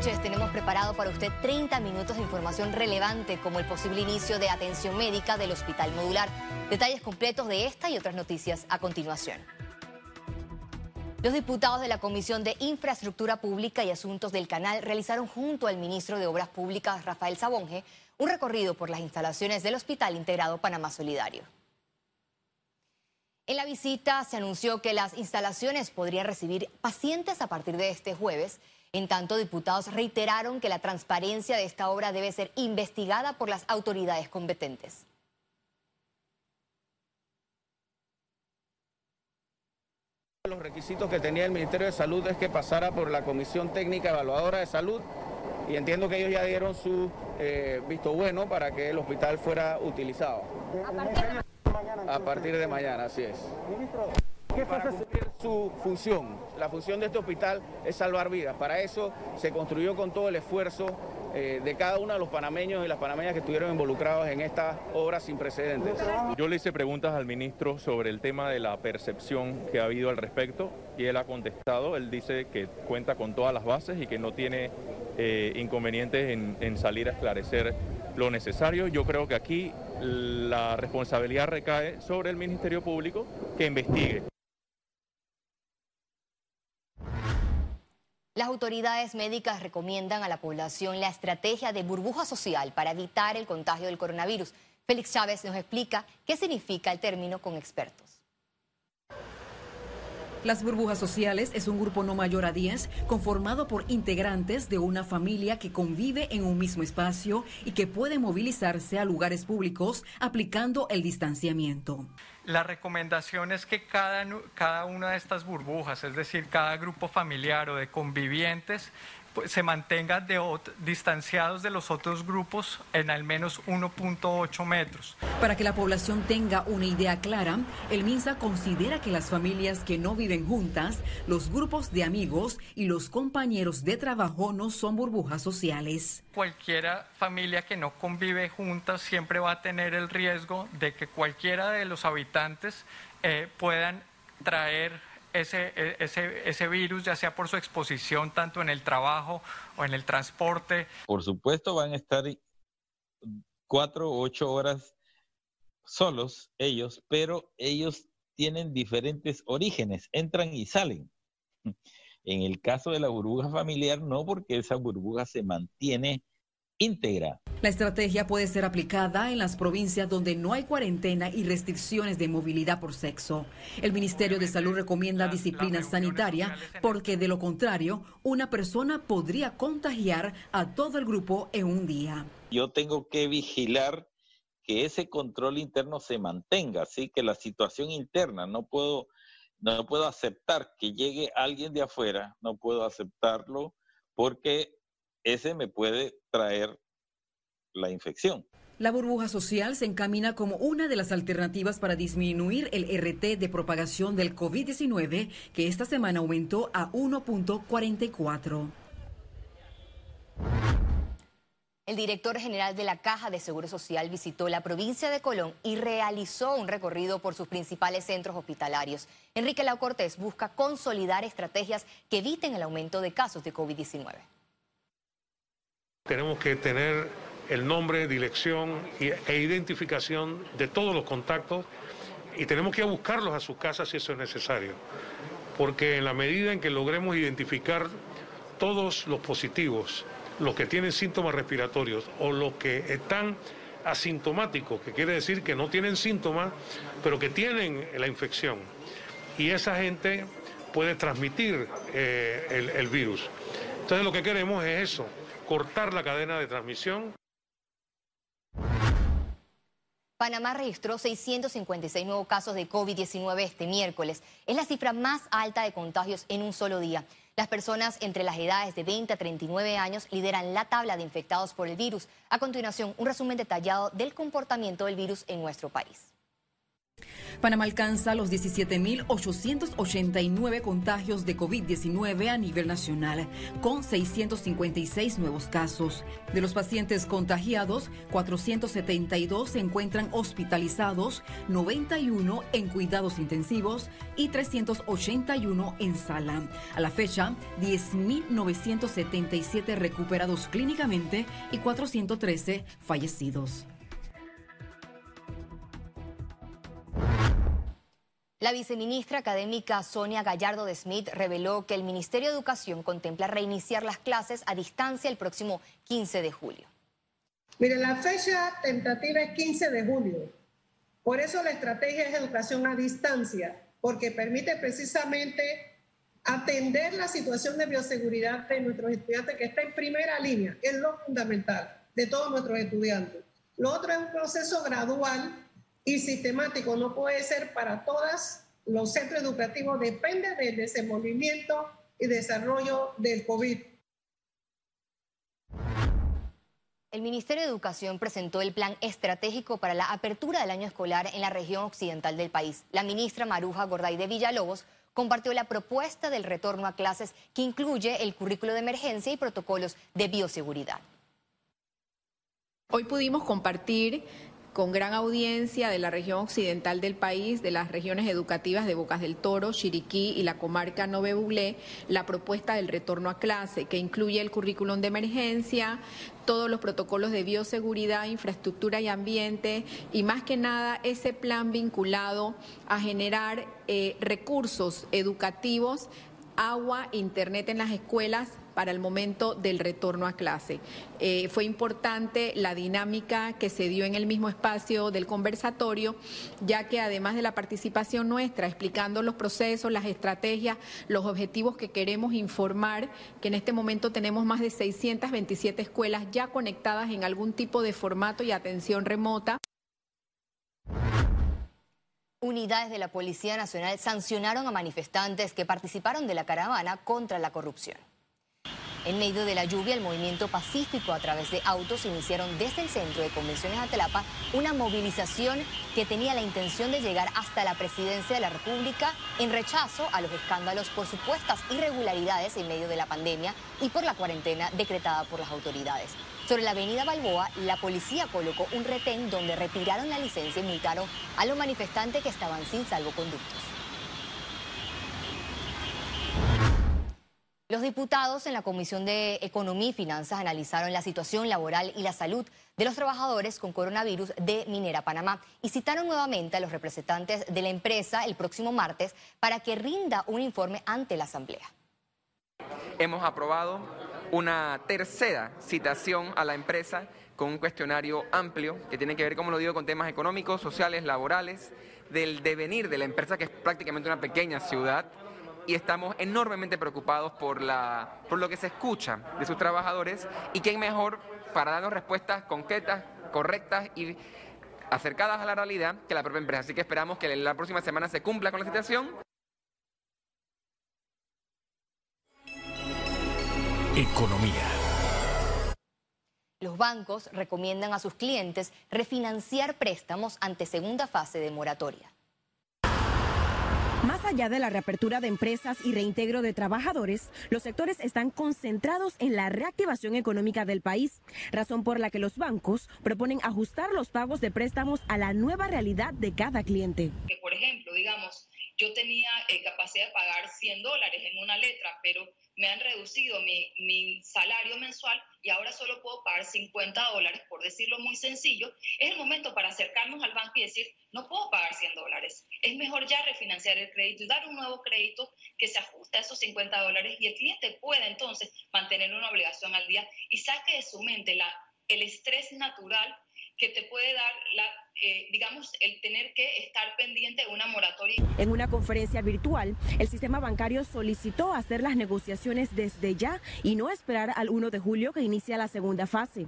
noches. Tenemos preparado para usted 30 minutos de información relevante como el posible inicio de atención médica del Hospital Modular. Detalles completos de esta y otras noticias a continuación. Los diputados de la Comisión de Infraestructura Pública y Asuntos del Canal realizaron junto al ministro de Obras Públicas, Rafael Sabonge, un recorrido por las instalaciones del Hospital Integrado Panamá Solidario. En la visita se anunció que las instalaciones podrían recibir pacientes a partir de este jueves. En tanto, diputados reiteraron que la transparencia de esta obra debe ser investigada por las autoridades competentes. Los requisitos que tenía el Ministerio de Salud es que pasara por la Comisión Técnica Evaluadora de Salud y entiendo que ellos ya dieron su eh, visto bueno para que el hospital fuera utilizado. A partir de mañana, así es. ¿Qué para cumplir su función. La función de este hospital es salvar vidas. Para eso se construyó con todo el esfuerzo eh, de cada uno de los panameños y las panameñas que estuvieron involucrados en esta obra sin precedentes. Yo le hice preguntas al ministro sobre el tema de la percepción que ha habido al respecto y él ha contestado. Él dice que cuenta con todas las bases y que no tiene eh, inconvenientes en salir a esclarecer lo necesario. Yo creo que aquí la responsabilidad recae sobre el Ministerio Público que investigue. Las autoridades médicas recomiendan a la población la estrategia de burbuja social para evitar el contagio del coronavirus. Félix Chávez nos explica qué significa el término con expertos. Las burbujas sociales es un grupo no mayor a 10 conformado por integrantes de una familia que convive en un mismo espacio y que puede movilizarse a lugares públicos aplicando el distanciamiento. La recomendación es que cada, cada una de estas burbujas, es decir, cada grupo familiar o de convivientes, pues, se mantengan distanciados de los otros grupos en al menos 1.8 metros. Para que la población tenga una idea clara, el MINSA considera que las familias que no viven juntas, los grupos de amigos y los compañeros de trabajo no son burbujas sociales. Cualquiera familia que no convive juntas siempre va a tener el riesgo de que cualquiera de los habitantes eh, puedan traer ese, e, ese, ese virus, ya sea por su exposición tanto en el trabajo o en el transporte. Por supuesto van a estar cuatro o ocho horas solos ellos, pero ellos tienen diferentes orígenes, entran y salen. En el caso de la burbuja familiar, no, porque esa burbuja se mantiene íntegra. La estrategia puede ser aplicada en las provincias donde no hay cuarentena y restricciones de movilidad por sexo. El Ministerio de Salud recomienda disciplina sanitaria porque de lo contrario, una persona podría contagiar a todo el grupo en un día. Yo tengo que vigilar que ese control interno se mantenga, así que la situación interna no puedo no puedo aceptar que llegue alguien de afuera, no puedo aceptarlo porque ese me puede traer la infección. La burbuja social se encamina como una de las alternativas para disminuir el RT de propagación del COVID-19, que esta semana aumentó a 1.44. El director general de la Caja de Seguro Social visitó la provincia de Colón y realizó un recorrido por sus principales centros hospitalarios. Enrique Lau Cortés busca consolidar estrategias que eviten el aumento de casos de COVID-19. Tenemos que tener el nombre, dirección e identificación de todos los contactos y tenemos que ir buscarlos a sus casas si eso es necesario. Porque en la medida en que logremos identificar todos los positivos, los que tienen síntomas respiratorios o los que están asintomáticos, que quiere decir que no tienen síntomas, pero que tienen la infección, y esa gente puede transmitir eh, el virus. Entonces lo que queremos es eso, cortar la cadena de transmisión. Panamá registró 656 nuevos casos de COVID-19 este miércoles. Es la cifra más alta de contagios en un solo día. Las personas entre las edades de 20 a 39 años lideran la tabla de infectados por el virus. A continuación, un resumen detallado del comportamiento del virus en nuestro país. Panamá alcanza los 17.889 contagios de COVID-19 a nivel nacional, con 656 nuevos casos. De los pacientes contagiados, 472 se encuentran hospitalizados, 91 en cuidados intensivos y 381 en sala. A la fecha, 10.977 recuperados clínicamente y 413 fallecidos. La viceministra académica Sonia Gallardo de Smith reveló que el Ministerio de Educación contempla reiniciar las clases a distancia el próximo 15 de julio. Mire, la fecha tentativa es 15 de julio. Por eso la estrategia es educación a distancia, porque permite precisamente atender la situación de bioseguridad de nuestros estudiantes, que está en primera línea, es lo fundamental de todos nuestros estudiantes. Lo otro es un proceso gradual y sistemático, no puede ser para todas los centros educativos, depende del desenvolvimiento y desarrollo del COVID. El Ministerio de Educación presentó el plan estratégico para la apertura del año escolar en la región occidental del país. La ministra Maruja Gorday de Villalobos compartió la propuesta del retorno a clases que incluye el currículo de emergencia y protocolos de bioseguridad. Hoy pudimos compartir con gran audiencia de la región occidental del país, de las regiones educativas de Bocas del Toro, Chiriquí y la comarca Nove Buglé, la propuesta del retorno a clase, que incluye el currículum de emergencia, todos los protocolos de bioseguridad, infraestructura y ambiente y más que nada ese plan vinculado a generar eh, recursos educativos agua, internet en las escuelas para el momento del retorno a clase. Eh, fue importante la dinámica que se dio en el mismo espacio del conversatorio, ya que además de la participación nuestra, explicando los procesos, las estrategias, los objetivos que queremos informar, que en este momento tenemos más de 627 escuelas ya conectadas en algún tipo de formato y atención remota. Unidades de la Policía Nacional sancionaron a manifestantes que participaron de la caravana contra la corrupción. En medio de la lluvia, el movimiento pacífico a través de autos iniciaron desde el centro de convenciones de una movilización que tenía la intención de llegar hasta la presidencia de la República en rechazo a los escándalos por supuestas irregularidades en medio de la pandemia y por la cuarentena decretada por las autoridades. Sobre la avenida Balboa, la policía colocó un retén donde retiraron la licencia y multaron a los manifestantes que estaban sin salvoconductos. Los diputados en la Comisión de Economía y Finanzas analizaron la situación laboral y la salud de los trabajadores con coronavirus de Minera Panamá y citaron nuevamente a los representantes de la empresa el próximo martes para que rinda un informe ante la Asamblea. Hemos aprobado una tercera citación a la empresa con un cuestionario amplio que tiene que ver, como lo digo, con temas económicos, sociales, laborales, del devenir de la empresa que es prácticamente una pequeña ciudad y estamos enormemente preocupados por, la, por lo que se escucha de sus trabajadores y quién mejor para darnos respuestas concretas, correctas y acercadas a la realidad que la propia empresa. Así que esperamos que la próxima semana se cumpla con la situación. Economía. Los bancos recomiendan a sus clientes refinanciar préstamos ante segunda fase de moratoria. Más allá de la reapertura de empresas y reintegro de trabajadores, los sectores están concentrados en la reactivación económica del país, razón por la que los bancos proponen ajustar los pagos de préstamos a la nueva realidad de cada cliente. por ejemplo, digamos, yo tenía eh, capacidad de pagar 100 dólares en una letra, pero me han reducido mi, mi, salario mensual y ahora solo puedo pagar 50 dólares, por decirlo muy sencillo, es el momento para acercarnos al banco y decir, no puedo pagar 100 dólares. Es mejor ya refinanciar el crédito y dar un nuevo crédito que se ajuste a esos 50 dólares y el cliente pueda entonces mantener una obligación al día y saque de su mente la, el estrés natural que te puede dar, la, eh, digamos, el tener que estar pendiente de una moratoria. En una conferencia virtual, el sistema bancario solicitó hacer las negociaciones desde ya y no esperar al 1 de julio que inicia la segunda fase.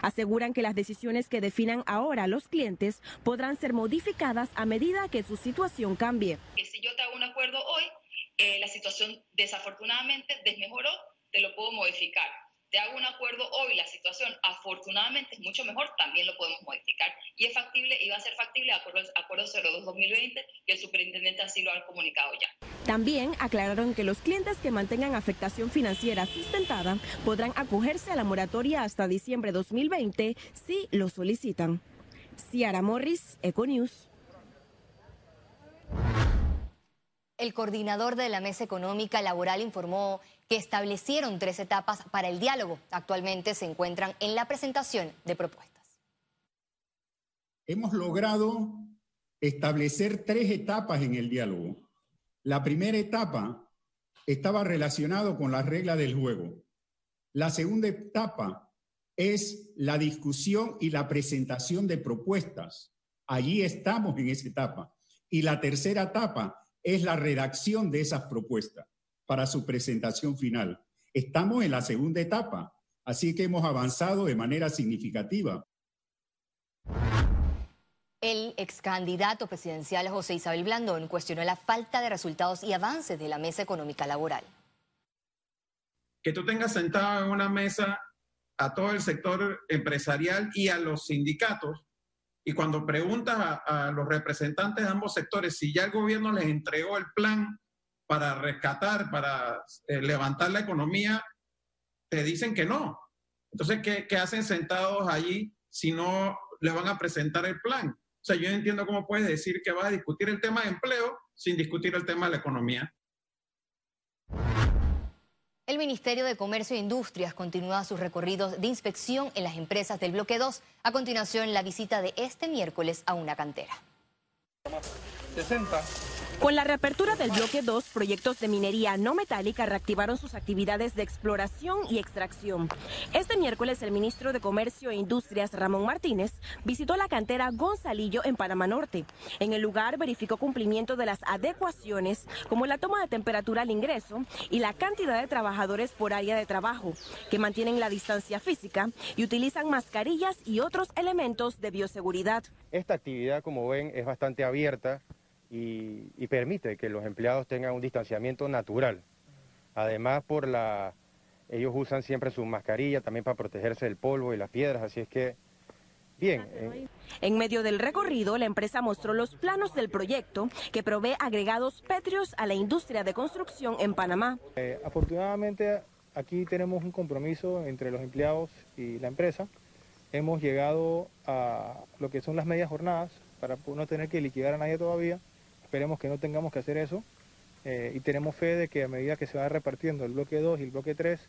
Aseguran que las decisiones que definan ahora los clientes podrán ser modificadas a medida que su situación cambie. Si yo te hago un acuerdo hoy, eh, la situación desafortunadamente desmejoró, te lo puedo modificar te hago un acuerdo hoy, la situación afortunadamente es mucho mejor, también lo podemos modificar. Y es factible, y va a ser factible acuerdo, acuerdo 02-2020 y el superintendente así lo ha comunicado ya. También aclararon que los clientes que mantengan afectación financiera sustentada podrán acogerse a la moratoria hasta diciembre 2020 si lo solicitan. Ciara Morris, Econews. El coordinador de la Mesa Económica Laboral informó que establecieron tres etapas para el diálogo. Actualmente se encuentran en la presentación de propuestas. Hemos logrado establecer tres etapas en el diálogo. La primera etapa estaba relacionado con la regla del juego. La segunda etapa es la discusión y la presentación de propuestas. Allí estamos en esa etapa. Y la tercera etapa es la redacción de esas propuestas para su presentación final. Estamos en la segunda etapa, así que hemos avanzado de manera significativa. El ex candidato presidencial José Isabel Blandón cuestionó la falta de resultados y avances de la mesa económica laboral. Que tú tengas sentado en una mesa a todo el sector empresarial y a los sindicatos y cuando preguntas a, los representantes de ambos sectores si ya el gobierno les entregó el plan para rescatar, para eh, levantar la economía, te dicen que no. Entonces, ¿qué, ¿qué, hacen sentados allí si no les van a presentar el plan? O sea, yo entiendo cómo puedes decir que vas a discutir el tema de empleo sin discutir el tema de la economía. El Ministerio de Comercio e Industrias continúa sus recorridos de inspección en las empresas del bloque 2. A continuación, la visita de este miércoles a una cantera. 60. Con la reapertura del bloque 2, proyectos de minería no metálica reactivaron sus actividades de exploración y extracción. Este miércoles, el ministro de Comercio e Industrias, Ramón Martínez, visitó la cantera Gonzalillo en Panamá Norte. En el lugar verificó cumplimiento de las adecuaciones, como la toma de temperatura al ingreso y la cantidad de trabajadores por área de trabajo, que mantienen la distancia física y utilizan mascarillas y otros elementos de bioseguridad. Esta actividad, como ven, es bastante abierta y, permite que los empleados tengan un distanciamiento natural. Además, por la, ellos usan siempre su mascarilla también para protegerse del polvo y las piedras, así es que Bien. En medio del recorrido, la empresa mostró los planos del proyecto que provee agregados pétreos a la industria de construcción en Panamá. Eh, afortunadamente, aquí tenemos un compromiso entre los empleados y la empresa. Hemos llegado a lo que son las medias jornadas para no tener que liquidar a nadie todavía. Esperemos que no tengamos que hacer eso eh, y tenemos fe de que a medida que se va repartiendo el bloque 2 y el bloque 3,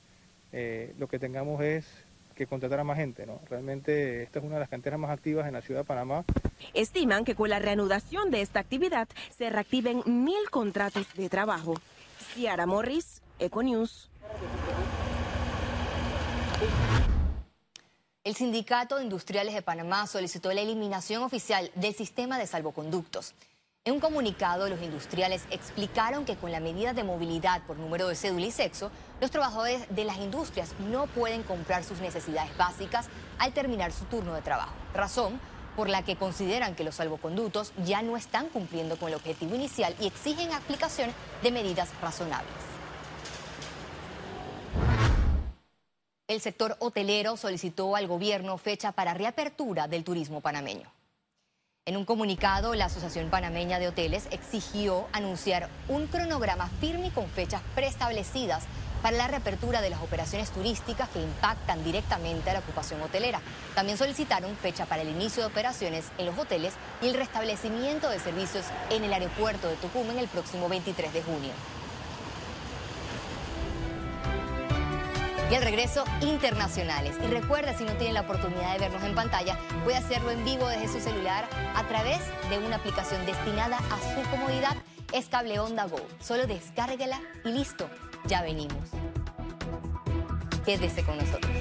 eh, lo que tengamos es que contratar a más gente. ¿no? Realmente esta es una de las canteras más activas en la ciudad de Panamá. Estiman que con la reanudación de esta actividad se reactiven mil contratos de trabajo. Ciara Morris, Econews. El Sindicato de Industriales de Panamá solicitó la eliminación oficial del sistema de salvoconductos. En un comunicado, los industriales explicaron que con la medida de movilidad por número de cédula y sexo, los trabajadores de las industrias no pueden comprar sus necesidades básicas al terminar su turno de trabajo. Razón por la que consideran que los salvoconductos ya no están cumpliendo con el objetivo inicial y exigen aplicación de medidas razonables. El sector hotelero solicitó al gobierno fecha para reapertura del turismo panameño. En un comunicado, la Asociación Panameña de Hoteles exigió anunciar un cronograma firme y con fechas preestablecidas para la reapertura de las operaciones turísticas que impactan directamente a la ocupación hotelera. También solicitaron fecha para el inicio de operaciones en los hoteles y el restablecimiento de servicios en el aeropuerto de Tucumán el próximo 23 de junio. Y al regreso internacionales. Y recuerda, si no tiene la oportunidad de vernos en pantalla, puede hacerlo en vivo desde su celular a través de una aplicación destinada a su comodidad. Es Cable Onda Go. Solo descárguela y listo, ya venimos. Quédese con nosotros.